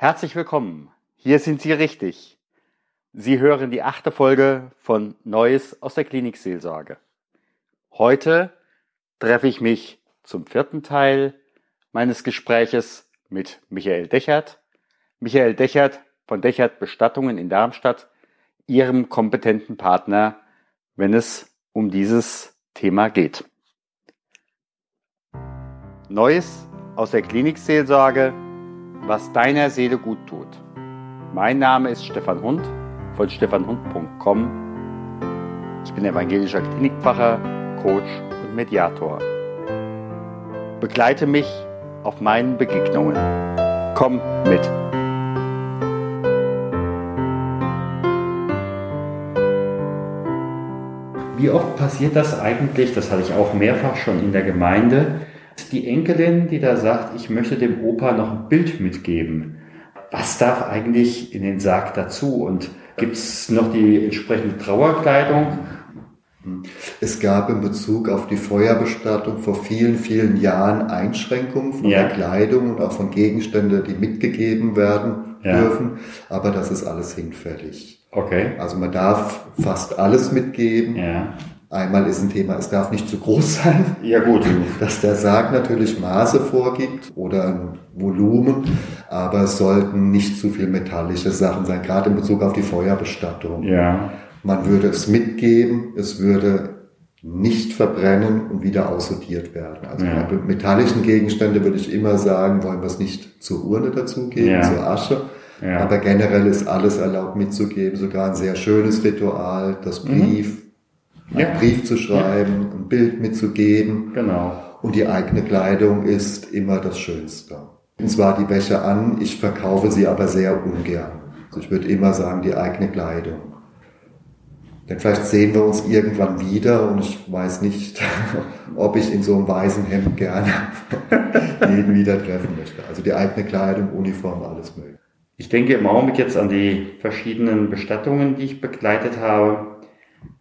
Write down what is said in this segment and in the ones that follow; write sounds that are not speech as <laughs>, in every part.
Herzlich willkommen. Hier sind Sie richtig. Sie hören die achte Folge von Neues aus der Klinikseelsorge. Heute treffe ich mich zum vierten Teil meines Gespräches mit Michael Dechert. Michael Dechert von Dechert Bestattungen in Darmstadt, Ihrem kompetenten Partner, wenn es um dieses Thema geht. Neues aus der Klinikseelsorge was deiner Seele gut tut. Mein Name ist Stefan Hund von stefanhund.com. Ich bin evangelischer Klinikpfarrer, Coach und Mediator. Begleite mich auf meinen Begegnungen. Komm mit. Wie oft passiert das eigentlich, das hatte ich auch mehrfach schon in der Gemeinde, die Enkelin, die da sagt, ich möchte dem Opa noch ein Bild mitgeben. Was darf eigentlich in den Sarg dazu? Und gibt es noch die entsprechende Trauerkleidung? Es gab in Bezug auf die Feuerbestattung vor vielen, vielen Jahren Einschränkungen von ja. der Kleidung und auch von Gegenständen, die mitgegeben werden ja. dürfen. Aber das ist alles hinfällig. Okay. Also man darf fast alles mitgeben. Ja. Einmal ist ein Thema, es darf nicht zu groß <laughs> sein. Ja gut. Dass der Sarg natürlich Maße vorgibt oder ein Volumen, aber es sollten nicht zu viel metallische Sachen sein, gerade in Bezug auf die Feuerbestattung. Ja. Man würde es mitgeben, es würde nicht verbrennen und wieder aussortiert werden. Also ja. bei metallischen Gegenstände würde ich immer sagen, wollen wir es nicht zur Urne dazugeben, ja. zur Asche. Ja. Aber generell ist alles erlaubt mitzugeben, sogar ein sehr schönes Ritual, das mhm. Brief, mhm einen ja. Brief zu schreiben, ein Bild mitzugeben. Genau. Und die eigene Kleidung ist immer das Schönste. Und zwar die Wäsche an, ich verkaufe sie aber sehr ungern. Also ich würde immer sagen, die eigene Kleidung. Denn vielleicht sehen wir uns irgendwann wieder und ich weiß nicht, <laughs> ob ich in so einem weißen Hemd gerne <laughs> jeden wieder treffen möchte. Also die eigene Kleidung, Uniform, alles mögliche. Ich denke im Augenblick jetzt an die verschiedenen Bestattungen, die ich begleitet habe.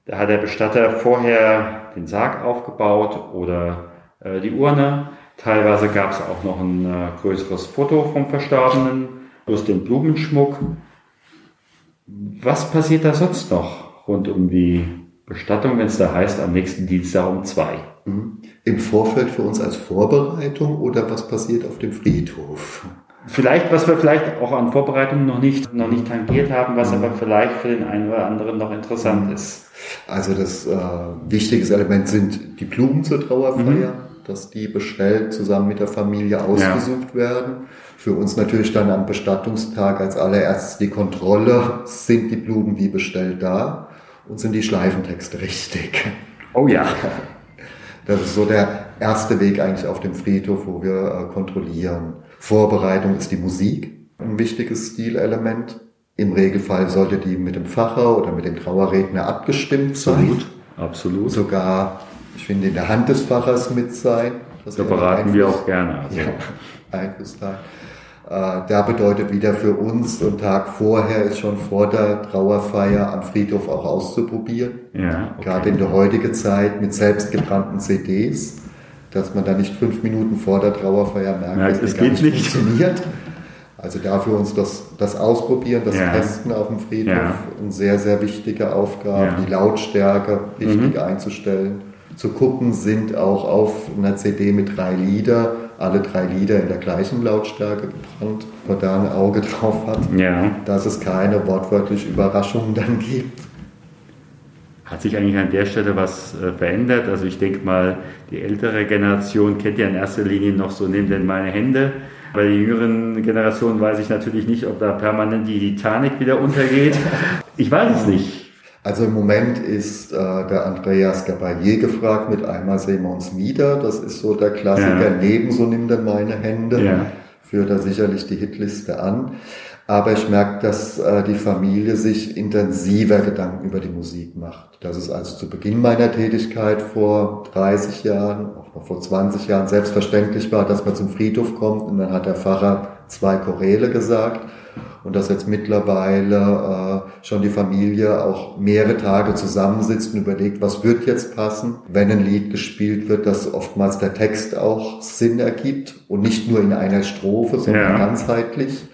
Da hat der Bestatter vorher den Sarg aufgebaut oder äh, die Urne. Teilweise gab es auch noch ein äh, größeres Foto vom Verstorbenen, plus den Blumenschmuck. Was passiert da sonst noch rund um die Bestattung, wenn es da heißt, am nächsten Dienstag um zwei? Mhm. Im Vorfeld für uns als Vorbereitung oder was passiert auf dem Friedhof? Vielleicht, was wir vielleicht auch an Vorbereitungen noch nicht, noch nicht tangiert haben, was aber vielleicht für den einen oder anderen noch interessant ist. Also das äh, wichtige Element sind die Blumen zur Trauerfeier, mhm. dass die bestellt zusammen mit der Familie ausgesucht ja. werden. Für uns natürlich dann am Bestattungstag als allererstes die Kontrolle, sind die Blumen wie bestellt da und sind die Schleifentexte richtig. Oh ja. Das ist so der erste Weg eigentlich auf dem Friedhof, wo wir äh, kontrollieren. Vorbereitung ist die Musik, ein wichtiges Stilelement. Im Regelfall sollte die mit dem Pfarrer oder mit dem Trauerredner abgestimmt sein. Absolut, absolut. Sogar, ich finde, in der Hand des Pfarrers mit sein. Da beraten wir auch gerne. Also. Ja, Einflusstag. Äh, da bedeutet wieder für uns, ein Tag vorher ist schon vor der Trauerfeier am Friedhof auch auszuprobieren. Ja, okay. Gerade in der heutigen Zeit mit selbstgebrannten CDs dass man da nicht fünf Minuten vor der Trauerfeier merkt, ja, dass es geht nicht funktioniert. Also dafür uns das, das Ausprobieren, das ja. Testen auf dem Friedhof, ja. eine sehr, sehr wichtige Aufgabe, die Lautstärke richtig mhm. einzustellen. Zu gucken sind auch auf einer CD mit drei Lieder, alle drei Lieder in der gleichen Lautstärke gebrannt, man da ein Auge drauf hat, dass es keine wortwörtliche Überraschungen dann gibt. Hat sich eigentlich an der Stelle was äh, verändert? Also ich denke mal, die ältere Generation kennt ja in erster Linie noch so, nimm denn meine Hände. Bei der jüngeren Generation weiß ich natürlich nicht, ob da permanent die Titanic wieder untergeht. <laughs> Ich weiß es nicht. Also im Moment ist äh, der Andreas Gabalier gefragt mit Einmal sehen wir uns wieder. Das ist so der Klassiker. Ja. Neben so nimm denn meine Hände. Ja. Führt da sicherlich die Hitliste an. Aber ich merke, dass äh, die Familie sich intensiver Gedanken über die Musik macht. Dass es also zu Beginn meiner Tätigkeit vor 30 Jahren, auch noch vor 20 Jahren selbstverständlich war, dass man zum Friedhof kommt und dann hat der Pfarrer zwei Choräle gesagt und dass jetzt mittlerweile äh, schon die Familie auch mehrere Tage zusammensitzt und überlegt, was wird jetzt passen, wenn ein Lied gespielt wird, dass oftmals der Text auch Sinn ergibt und nicht nur in einer Strophe, sondern ja. ganzheitlich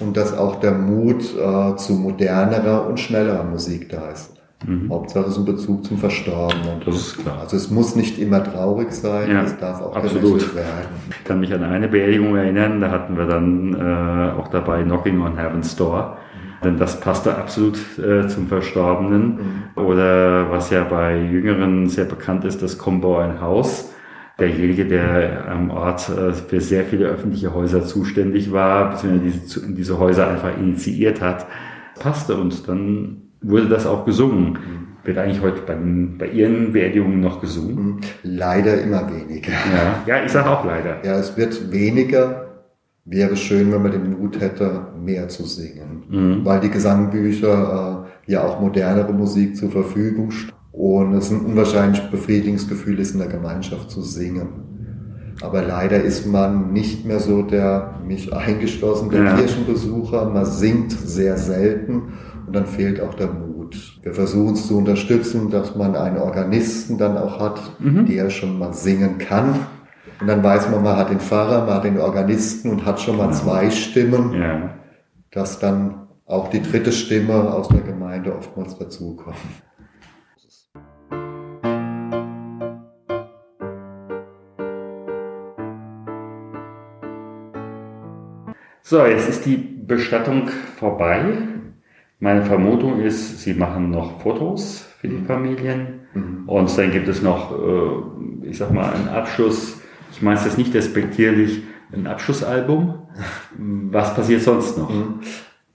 und dass auch der Mut äh, zu modernerer und schnellerer Musik da ist. Mhm. Hauptsache ist ein Bezug zum Verstorbenen. Das ist klar. Also es muss nicht immer traurig sein, Ja, es darf auch absolut. werden. Ich kann mich an eine Beerdigung erinnern, da hatten wir dann äh, auch dabei Knocking on Heaven's Door. Denn das passte absolut äh, zum Verstorbenen. Oder was ja bei Jüngeren sehr bekannt ist, das Kombau ein Haus. Derjenige, der am Ort äh, für sehr viele öffentliche Häuser zuständig war, beziehungsweise diese, diese Häuser einfach initiiert hat, passte und dann wurde das auch gesungen. Wird eigentlich heute bei, bei Ihren Beerdigungen noch gesungen? Leider immer weniger. Ja, ja ich sage auch leider. Ja, es wird weniger. Wäre schön, wenn man den Mut hätte, mehr zu singen. Mhm. Weil die Gesangbücher äh, ja auch modernere Musik zur Verfügung stehen. Und es ein unwahrscheinlich befriedigendes Gefühl ist, in der Gemeinschaft zu singen. Aber leider ist man nicht mehr so der, mich eingeschlossen, der Ja. Kirchenbesucher. Man singt sehr selten und dann fehlt auch der Mut. Wir versuchen es zu unterstützen, dass man einen Organisten dann auch hat, der schon mal singen kann. Und dann weiß man, man hat den Pfarrer, man hat den Organisten und hat schon mal zwei Stimmen, Ja. dass dann auch die dritte Stimme aus der Gemeinde oftmals dazukommt. So, jetzt ist die Bestattung vorbei. Meine Vermutung ist, Sie machen noch Fotos für die Familien. Und dann gibt es noch, äh, ich sag mal, einen Abschluss. Ich meine es jetzt nicht despektierlich, ein Abschlussalbum. Was passiert sonst noch?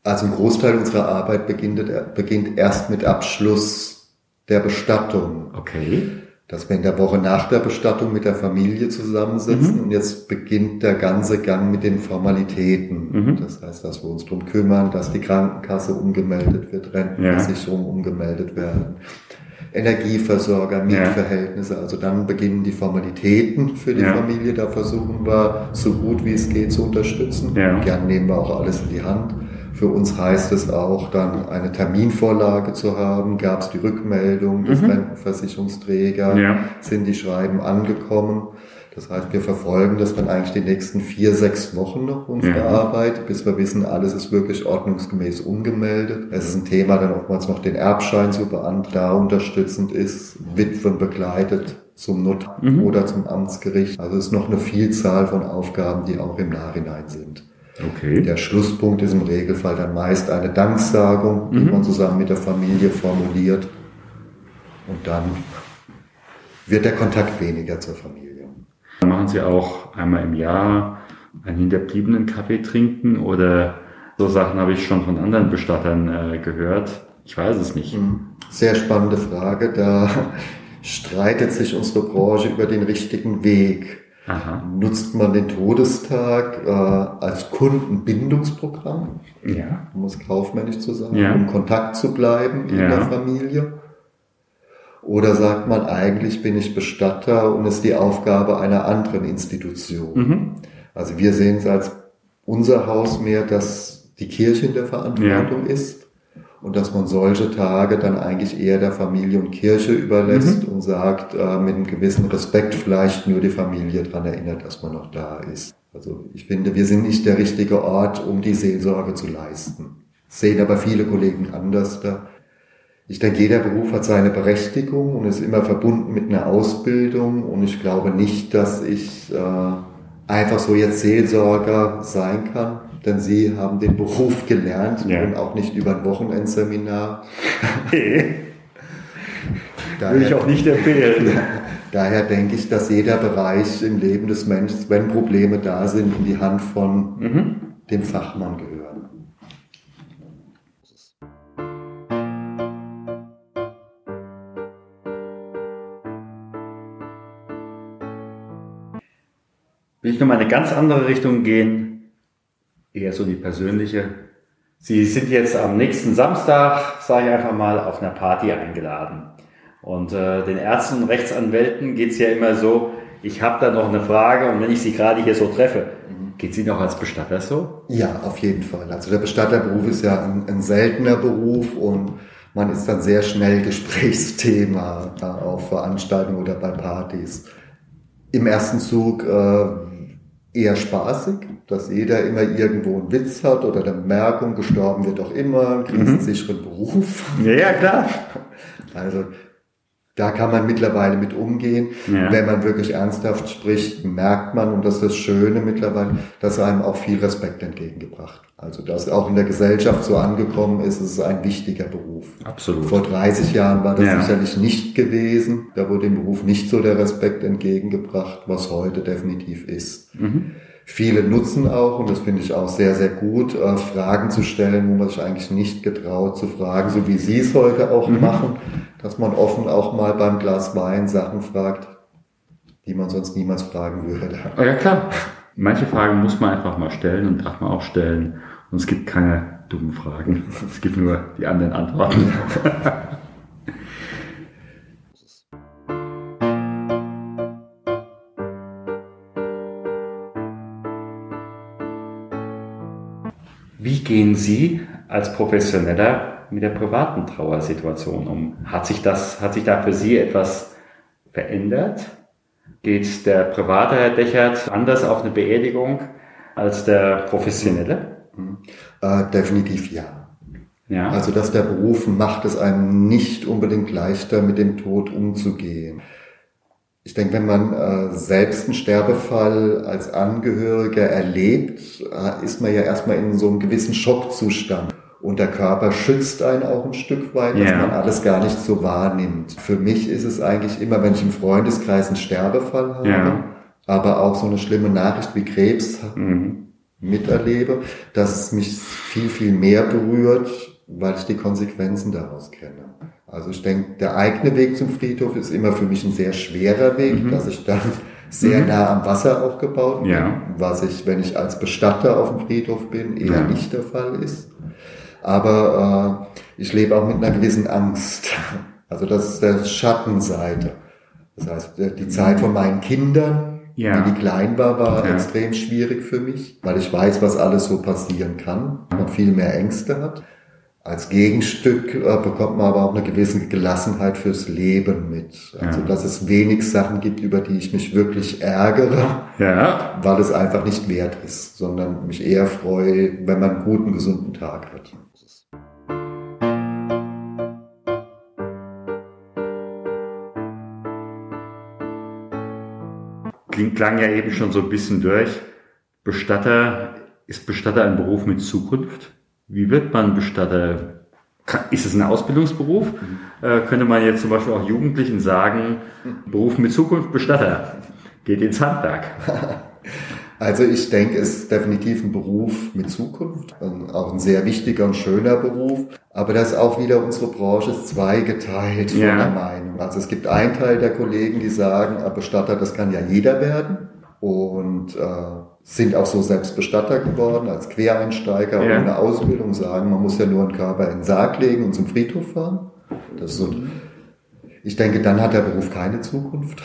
Also ein Großteil unserer Arbeit beginnt, beginnt erst mit Abschluss der Bestattung. Okay. Dass wir in der Woche nach der Bestattung mit der Familie zusammensitzen und jetzt beginnt der ganze Gang mit den Formalitäten. Das heißt, dass wir uns darum kümmern, dass die Krankenkasse umgemeldet wird, Rentenversicherung umgemeldet werden, Energieversorger, Mietverhältnisse. Also dann beginnen die Formalitäten für die Ja. Familie. Da versuchen wir so gut wie es geht zu unterstützen. Ja. Gern nehmen wir auch alles in die Hand. Für uns heißt es auch dann eine Terminvorlage zu haben. Gab es die Rückmeldung des Rentenversicherungsträgers? Ja. Sind die Schreiben angekommen? Das heißt, wir verfolgen das dann eigentlich die nächsten vier, sechs Wochen noch, unsere Ja. Arbeit, bis wir wissen, alles ist wirklich ordnungsgemäß umgemeldet. Es ist ein Thema, dann oftmals noch den Erbschein zu beantragen, unterstützend ist, Witwen begleitet zum Notar oder zum Amtsgericht. Also es ist noch eine Vielzahl von Aufgaben, die auch im Nachhinein sind. Okay. Der Schlusspunkt ist im Regelfall dann meist eine Danksagung, die man zusammen mit der Familie formuliert. Und dann wird der Kontakt weniger zur Familie. Dann machen Sie auch einmal im Jahr einen hinterbliebenen Kaffee trinken oder so Sachen habe ich schon von anderen Bestattern äh, gehört. Ich weiß es nicht. Sehr spannende Frage. Da <laughs> streitet sich unsere Branche über den richtigen Weg. Aha. Nutzt man den Todestag äh, als Kundenbindungsprogramm, Ja. um es kaufmännisch zu sagen, Ja. um Kontakt zu bleiben in Ja. der Familie? Oder sagt man, eigentlich bin ich Bestatter und ist die Aufgabe einer anderen Institution? Mhm. Also wir sehen es als unser Haus mehr, dass die Kirche in der Verantwortung ist und dass man solche Tage dann eigentlich eher der Familie und Kirche überlässt und sagt, äh, mit einem gewissen Respekt vielleicht nur die Familie daran erinnert, dass man noch da ist. Also ich finde, wir sind nicht der richtige Ort, um die Seelsorge zu leisten. Sehen aber viele Kollegen anders da. Ich denke, jeder Beruf hat seine Berechtigung und ist immer verbunden mit einer Ausbildung. Und ich glaube nicht, dass ich äh, einfach so jetzt Seelsorger sein kann, denn Sie haben den Beruf gelernt Ja. und auch nicht über ein Wochenendseminar. <laughs> Würde Daher, ich auch nicht empfehlen. <laughs> daher denke ich, dass jeder Bereich im Leben des Menschen, wenn Probleme da sind, in die Hand von dem Fachmann gehören. Noch mal eine ganz andere Richtung gehen, eher so die persönliche. Sie sind jetzt am nächsten Samstag, sage ich einfach mal, auf einer Party eingeladen. Und äh, den Ärzten und Rechtsanwälten geht's ja immer so, ich habe da noch eine Frage und wenn ich Sie gerade hier so treffe, geht Sie noch als Bestatter so? Ja, auf jeden Fall. Also der Bestatterberuf ist ja ein, ein seltener Beruf und man ist dann sehr schnell Gesprächsthema auf Veranstaltungen oder bei Partys. Im ersten Zug äh, eher spaßig, dass jeder immer irgendwo einen Witz hat oder eine Bemerkung, gestorben wird doch immer, einen krisensicheren mhm. Beruf. Ja, ja, klar. Also da kann man mittlerweile mit umgehen. Ja. Wenn man wirklich ernsthaft spricht, merkt man, und das ist das Schöne mittlerweile, dass einem auch viel Respekt entgegengebracht. Also dass auch in der Gesellschaft so angekommen ist, es ist ein wichtiger Beruf. Absolut. Vor 30 Jahren war das ja. sicherlich nicht gewesen. Da wurde dem Beruf nicht so der Respekt entgegengebracht, was heute definitiv ist. Mhm. Viele nutzen auch, und das finde ich auch sehr, sehr gut, äh, Fragen zu stellen, wo man sich eigentlich nicht getraut zu fragen, so wie Sie es heute auch mhm. machen, dass man offen auch mal beim Glas Wein Sachen fragt, die man sonst niemals fragen würde. Ja klar. Manche Fragen muss man einfach mal stellen und darf man auch stellen. Und es gibt keine dummen Fragen. Es gibt nur die anderen Antworten. <laughs> Wie gehen Sie als Professioneller mit der privaten Trauersituation um? Hat sich das, hat sich da für Sie etwas verändert? Geht der private Herr Dechert anders auf eine Beerdigung als der professionelle? Äh, definitiv ja. ja. Also, dass der Beruf macht es einem nicht unbedingt leichter, mit dem Tod umzugehen. Ich denke, wenn man äh, selbst einen Sterbefall als Angehöriger erlebt, äh, ist man ja erstmal in so einem gewissen Schockzustand. Und der Körper schützt einen auch ein Stück weit, dass yeah. man alles gar nicht so wahrnimmt. Für mich ist es eigentlich immer, wenn ich im Freundeskreis einen Sterbefall habe, yeah. aber auch so eine schlimme Nachricht wie Krebs mhm. miterlebe, dass es mich viel, viel mehr berührt, weil ich die Konsequenzen daraus kenne. Also ich denke, der eigene Weg zum Friedhof ist immer für mich ein sehr schwerer Weg, mhm. dass ich dann sehr mhm. nah am Wasser aufgebaut bin, ja. was ich, wenn ich als Bestatter auf dem Friedhof bin, eher ja. nicht der Fall ist. Aber äh, ich lebe auch mit einer gewissen Angst. <laughs> Also das ist der Schattenseite. Das heißt, die Zeit von meinen Kindern, ja. wie die klein war, war extrem schwierig für mich, weil ich weiß, was alles so passieren kann. Man viel mehr Ängste hat. Als Gegenstück äh, bekommt man aber auch eine gewisse Gelassenheit fürs Leben mit. Also, ja. dass es wenig Sachen gibt, über die ich mich wirklich ärgere, ja. weil es einfach nicht wert ist, sondern mich eher freue, wenn man einen guten, gesunden Tag hat. Klingt, klang ja eben schon so ein bisschen durch. Bestatter, ist Bestatter ein Beruf mit Zukunft? Wie wird man Bestatter? Ist es ein Ausbildungsberuf? Mhm. Äh, könnte man jetzt zum Beispiel auch Jugendlichen sagen, Beruf mit Zukunft Bestatter, geht ins Handwerk. <laughs> Also ich denke, es ist definitiv ein Beruf mit Zukunft, auch ein sehr wichtiger und schöner Beruf. Aber das ist auch wieder unsere Branche ist zweigeteilt von ja. der Meinung. Also es gibt einen Teil der Kollegen, die sagen, Bestatter, das kann ja jeder werden. Und äh, sind auch so selbst Bestatter geworden, als Quereinsteiger ja. ohne Ausbildung sagen, man muss ja nur einen Körper in den Sarg legen und zum Friedhof fahren. Das ist so, ich denke, dann hat der Beruf keine Zukunft.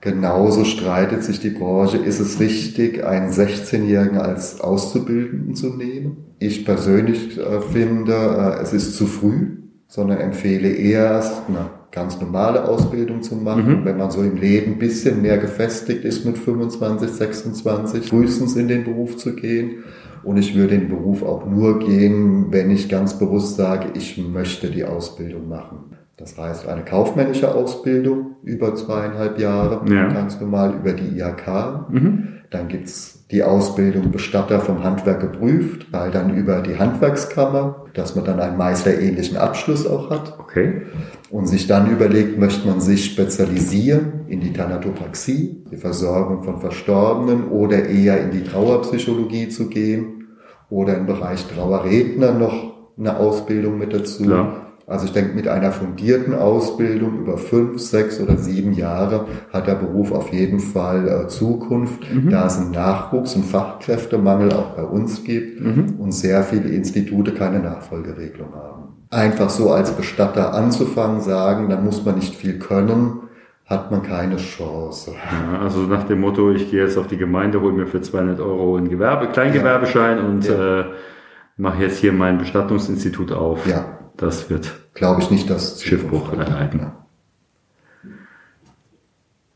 Genauso streitet sich die Branche, ist es richtig, einen 16-Jährigen als Auszubildenden zu nehmen? Ich persönlich äh, finde, äh, es ist zu früh, sondern empfehle erst eine ganz normale Ausbildung zu machen. Mhm. Wenn man so im Leben ein bisschen mehr gefestigt ist mit 25, 26, frühestens in den Beruf zu gehen. Und ich würde in den Beruf auch nur gehen, wenn ich ganz bewusst sage, ich möchte die Ausbildung machen. Das heißt, eine kaufmännische Ausbildung über zweieinhalb Jahre, ja. ganz normal über die IHK. Mhm. Dann gibt's die Ausbildung Bestatter vom Handwerk geprüft, weil dann über die Handwerkskammer, dass man dann einen meisterähnlichen Abschluss auch hat. Okay. Und sich dann überlegt, möchte man sich spezialisieren in die Thanatopraxie, die Versorgung von Verstorbenen oder eher in die Trauerpsychologie zu gehen oder im Bereich Trauerredner noch eine Ausbildung mit dazu. Ja. Also ich denke, mit einer fundierten Ausbildung über fünf, sechs oder sieben Jahre hat der Beruf auf jeden Fall äh, Zukunft, mhm. da es einen Nachwuchs- und Fachkräftemangel auch bei uns gibt mhm. und sehr viele Institute keine Nachfolgeregelung haben. Einfach so als Bestatter anzufangen, sagen, dann muss man nicht viel können, hat man keine Chance. Ja, also nach dem Motto, ich gehe jetzt auf die Gemeinde, hole mir für 200 Euro einen Gewerbe, Kleingewerbeschein ja. und ja. Äh, mache jetzt hier mein Bestattungsinstitut auf. Ja das wird, glaube ich, nicht das Schiffbruch erleiden. Ja.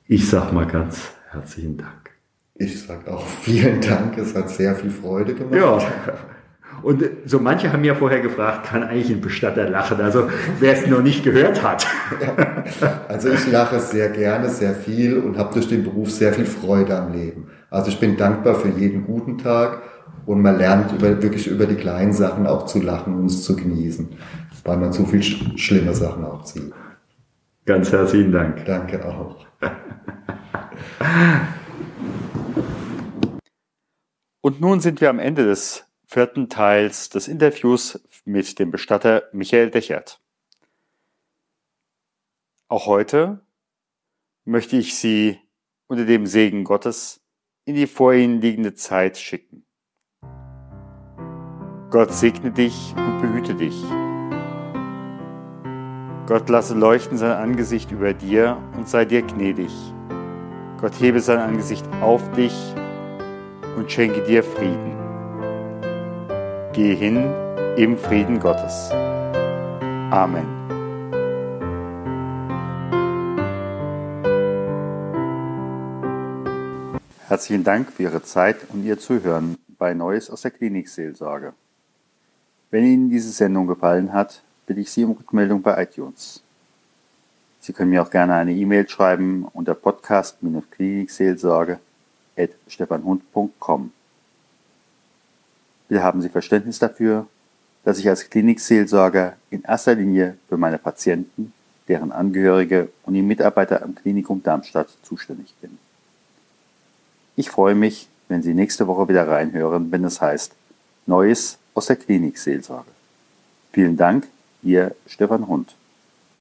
Ich sag mal ganz herzlichen Dank. Ich sage auch vielen Dank, es hat sehr viel Freude gemacht. Ja. Und so manche haben ja vorher gefragt, kann eigentlich ein Bestatter lachen? Also wer es noch nicht gehört hat. Ja. <laughs> Also ich lache sehr gerne, sehr viel und habe durch den Beruf sehr viel Freude am Leben. Also ich bin dankbar für jeden guten Tag und man lernt über, wirklich über die kleinen Sachen auch zu lachen und es zu genießen, weil man so viel sch schlimme Sachen auch sieht. Ganz herzlichen Dank. Danke auch. <laughs> Und nun sind wir am Ende des vierten Teils des Interviews mit dem Bestatter Michael Dechert. Auch heute möchte ich Sie unter dem Segen Gottes in die vor Ihnen liegende Zeit schicken. Gott segne dich und behüte dich. Gott lasse leuchten sein Angesicht über dir und sei dir gnädig. Gott hebe sein Angesicht auf dich und schenke dir Frieden. Geh hin im Frieden Gottes. Amen. Herzlichen Dank für Ihre Zeit und Ihr Zuhören bei Neues aus der Klinikseelsorge. Wenn Ihnen diese Sendung gefallen hat, bitte ich Sie um Rückmeldung bei iTunes. Sie können mir auch gerne eine E-Mail schreiben unter podcast-klinikseelsorge stefanhund.com. Wir haben Sie Verständnis dafür, dass ich als Klinikseelsorger in erster Linie für meine Patienten, deren Angehörige und die Mitarbeiter am Klinikum Darmstadt zuständig bin. Ich freue mich, wenn Sie nächste Woche wieder reinhören, wenn es heißt Neues aus der Klinikseelsorge. Vielen Dank, Ihr Stefan Hund.